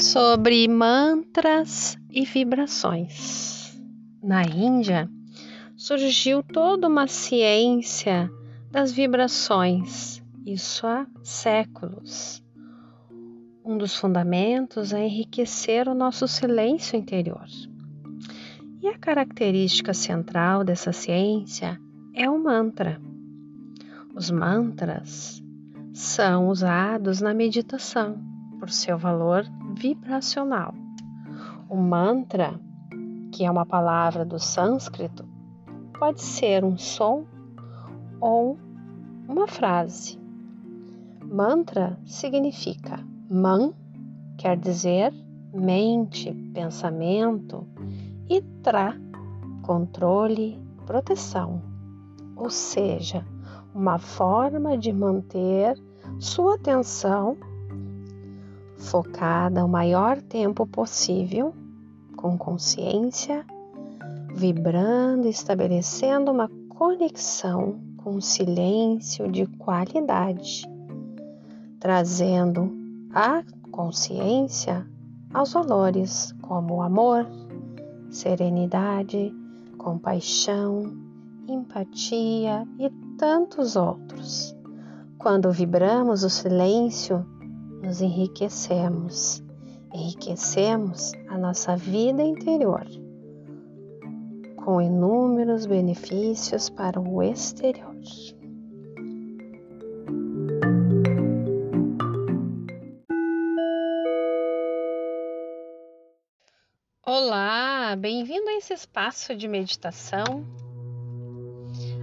sobre mantras e vibrações. Na Índia, surgiu toda uma ciência das vibrações, isso há séculos. Um dos fundamentos é enriquecer o nosso silêncio interior. E a característica central dessa ciência é o mantra. Os mantras são usados na meditação por seu valor vibracional. O mantra, que é uma palavra do sânscrito, pode ser um som ou uma frase. Mantra significa man, quer dizer mente, pensamento, e tra, controle, proteção, ou seja, uma forma de manter sua atenção focada o maior tempo possível, com consciência, vibrando estabelecendo uma conexão com o silêncio de qualidade, trazendo a consciência aos valores como amor, serenidade, compaixão, empatia e tantos outros. Quando vibramos o silêncio, nos enriquecemos, enriquecemos a nossa vida interior com inúmeros benefícios para o exterior. Olá, bem-vindo a esse espaço de meditação.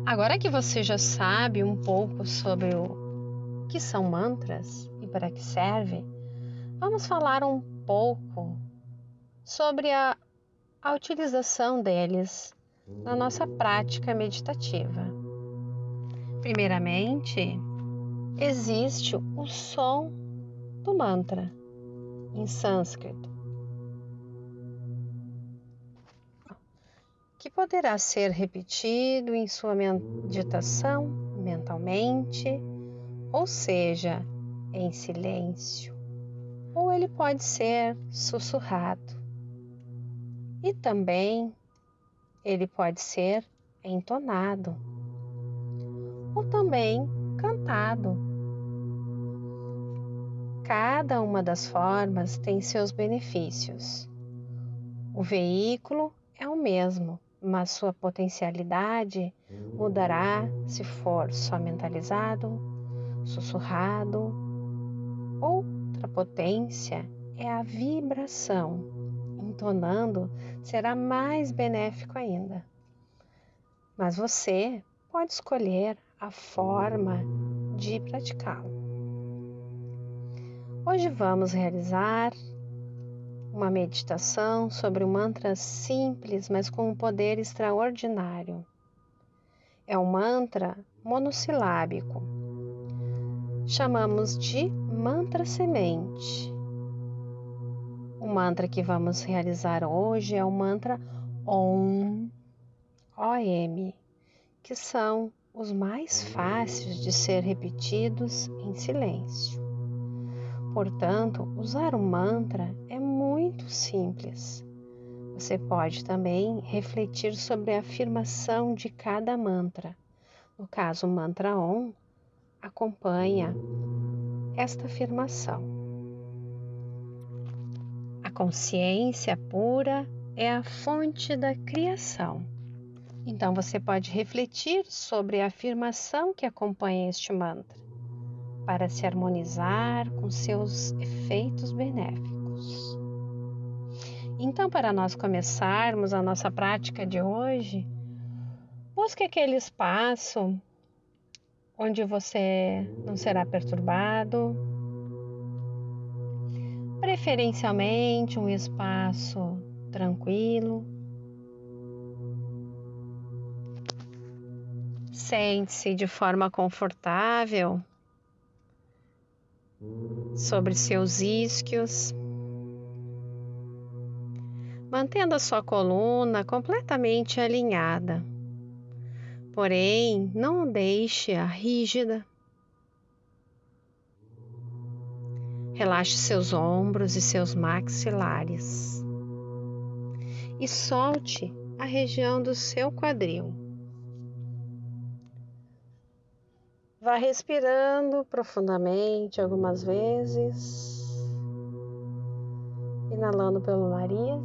Agora que você já sabe um pouco sobre o que são mantras, e para que serve, vamos falar um pouco sobre a, a utilização deles na nossa prática meditativa. Primeiramente, existe o som do mantra em sânscrito, que poderá ser repetido em sua meditação mentalmente, ou seja, em silêncio, ou ele pode ser sussurrado. E também ele pode ser entonado, ou também cantado. Cada uma das formas tem seus benefícios. O veículo é o mesmo, mas sua potencialidade mudará se for só mentalizado, sussurrado Outra potência é a vibração. Entonando será mais benéfico ainda. Mas você pode escolher a forma de praticá-lo. Hoje vamos realizar uma meditação sobre um mantra simples, mas com um poder extraordinário. É um mantra monossilábico. Chamamos de mantra semente. O mantra que vamos realizar hoje é o mantra OM, OM, que são os mais fáceis de ser repetidos em silêncio. Portanto, usar o mantra é muito simples. Você pode também refletir sobre a afirmação de cada mantra. No caso, o mantra OM acompanha esta afirmação. A consciência pura é a fonte da criação. Então você pode refletir sobre a afirmação que acompanha este mantra para se harmonizar com seus efeitos benéficos. Então, para nós começarmos a nossa prática de hoje, busque aquele espaço onde você não será perturbado. Preferencialmente um espaço tranquilo. Sente-se de forma confortável sobre seus isquios, mantendo a sua coluna completamente alinhada. Porém, não deixe-a rígida. Relaxe seus ombros e seus maxilares. E solte a região do seu quadril. Vá respirando profundamente algumas vezes, inalando pelo nariz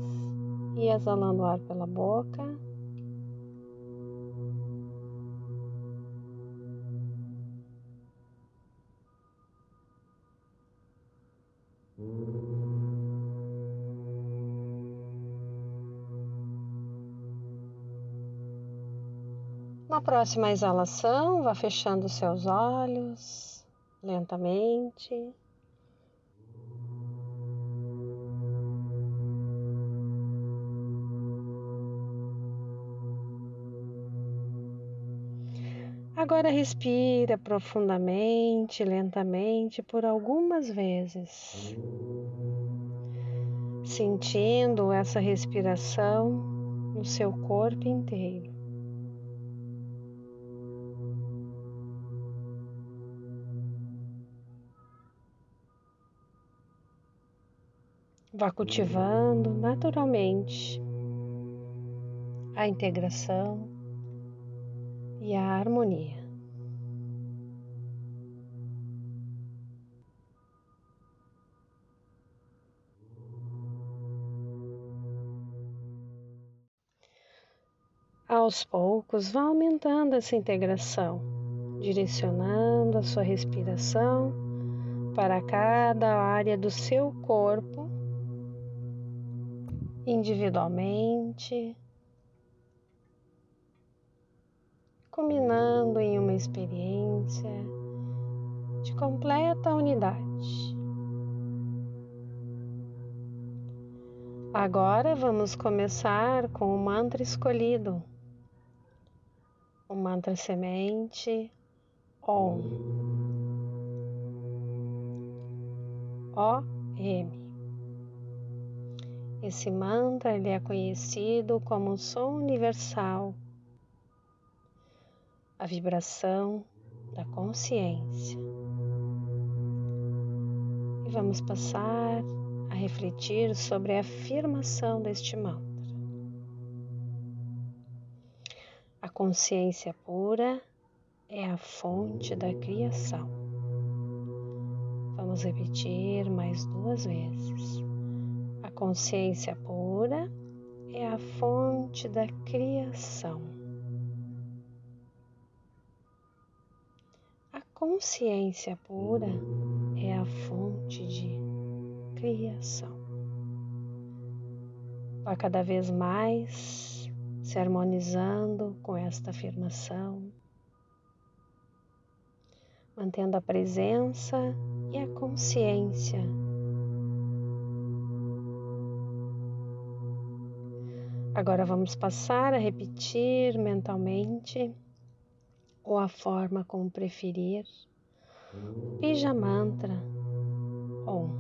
e exalando o ar pela boca. Próxima exalação, vá fechando seus olhos lentamente. Agora respira profundamente, lentamente por algumas vezes, sentindo essa respiração no seu corpo inteiro. Vá cultivando naturalmente a integração e a harmonia. Aos poucos, vá aumentando essa integração, direcionando a sua respiração para cada área do seu corpo individualmente, combinando em uma experiência de completa unidade. Agora vamos começar com o mantra escolhido, o mantra semente OM. O-M. Esse mantra ele é conhecido como som universal, a vibração da consciência. E vamos passar a refletir sobre a afirmação deste mantra. A consciência pura é a fonte da criação. Vamos repetir mais duas vezes consciência pura é a fonte da criação. A consciência pura é a fonte de criação. Vá cada vez mais se harmonizando com esta afirmação, mantendo a presença e a consciência Agora vamos passar a repetir mentalmente ou a forma como preferir. Bija Mantra Om.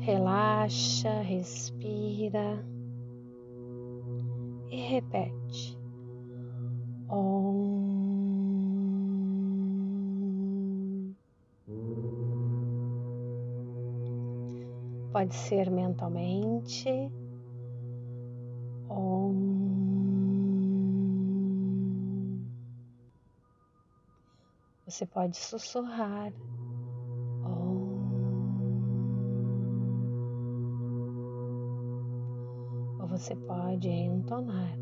Relaxa, respira e repete. Om. Pode ser mentalmente Você pode sussurrar. Ou você pode entonar.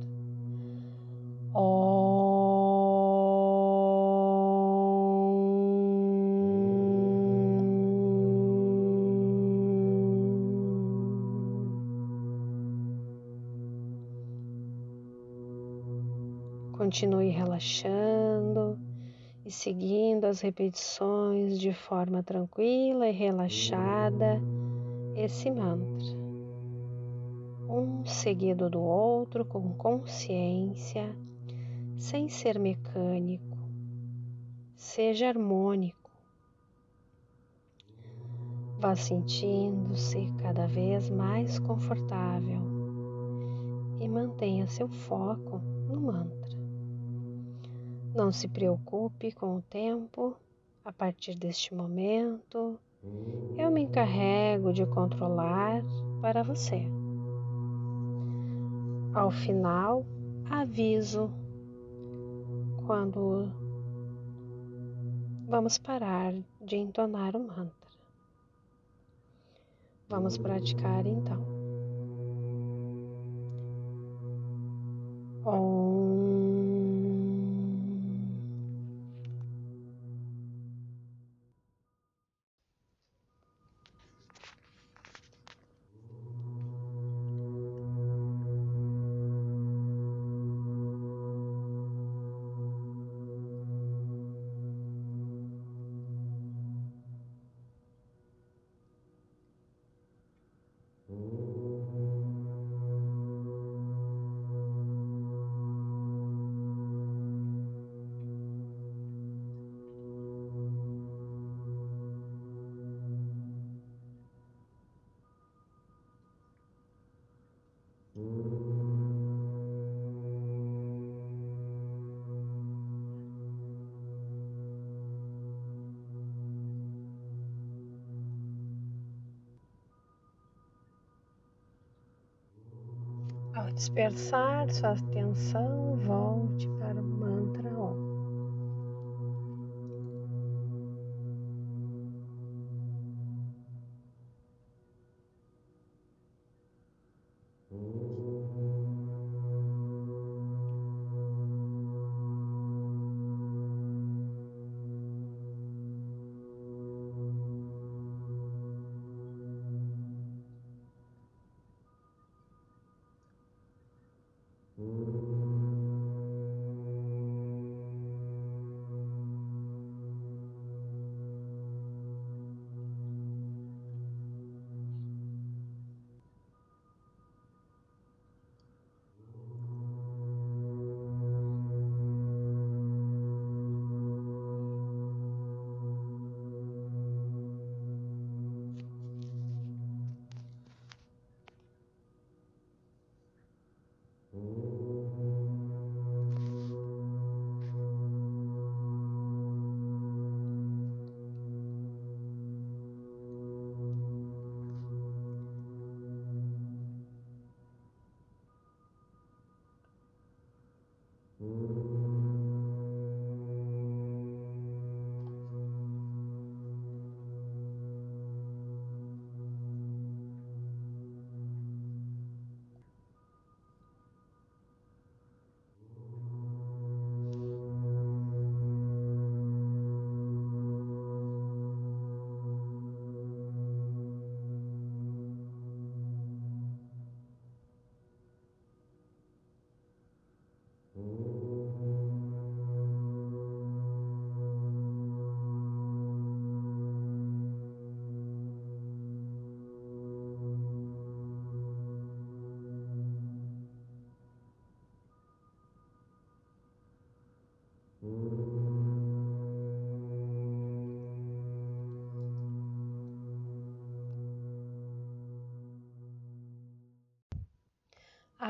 Continue relaxando e seguindo as repetições de forma tranquila e relaxada esse mantra, um seguido do outro com consciência, sem ser mecânico, seja harmônico. Vá sentindo-se cada vez mais confortável e mantenha seu foco no mantra. Não se preocupe com o tempo, A partir deste momento, eu me encarrego de controlar para você. Ao final, aviso quando vamos parar de entonar o mantra. Vamos praticar então. Ao dispersar sua atenção, volte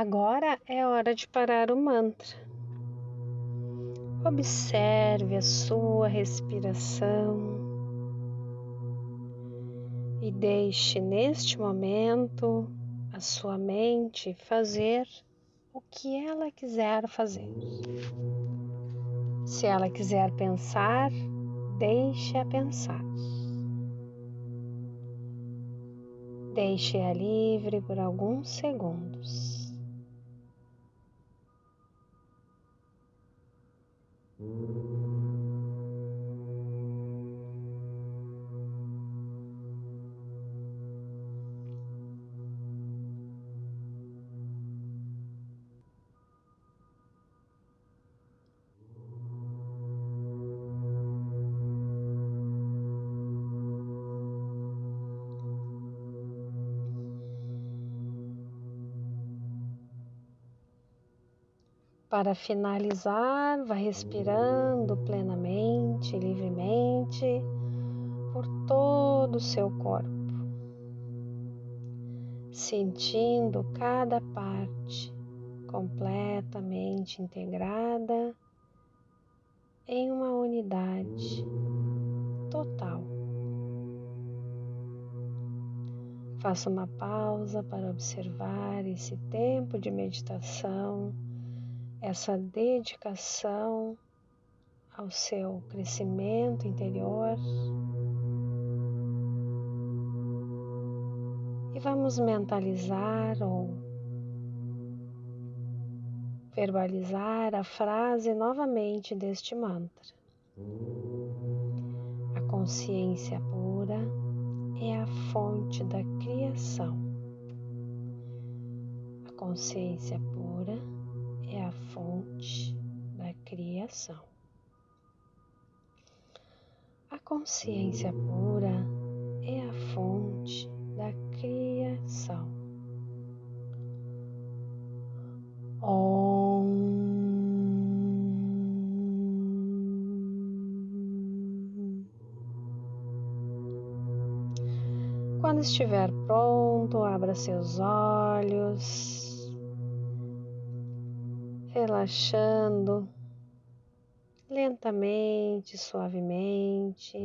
Agora é hora de parar o mantra. Observe a sua respiração e deixe neste momento a sua mente fazer o que ela quiser fazer. Se ela quiser pensar, deixe-a pensar. Deixe-a livre por alguns segundos. Música Para finalizar, vá respirando plenamente, livremente por todo o seu corpo, sentindo cada parte completamente integrada em uma unidade total. Faça uma pausa para observar esse tempo de meditação, essa dedicação ao seu crescimento interior. E vamos mentalizar ou verbalizar a frase novamente deste mantra. A consciência pura é a fonte da criação. A consciência pura a fonte da criação. A consciência pura é a fonte da criação. Quando estiver pronto, abra seus olhos, relaxando lentamente, suavemente,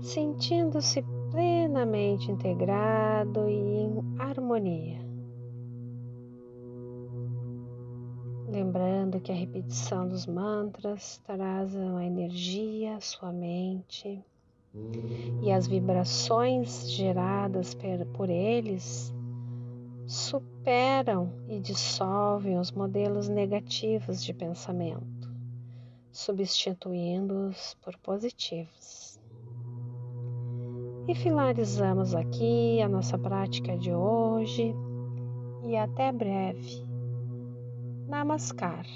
sentindo-se plenamente integrado e em harmonia. Lembrando que a repetição dos mantras traz a energia à sua mente e as vibrações geradas por eles superam e dissolvem os modelos negativos de pensamento, substituindo-os por positivos. E finalizamos aqui a nossa prática de hoje e até breve. Namaskar.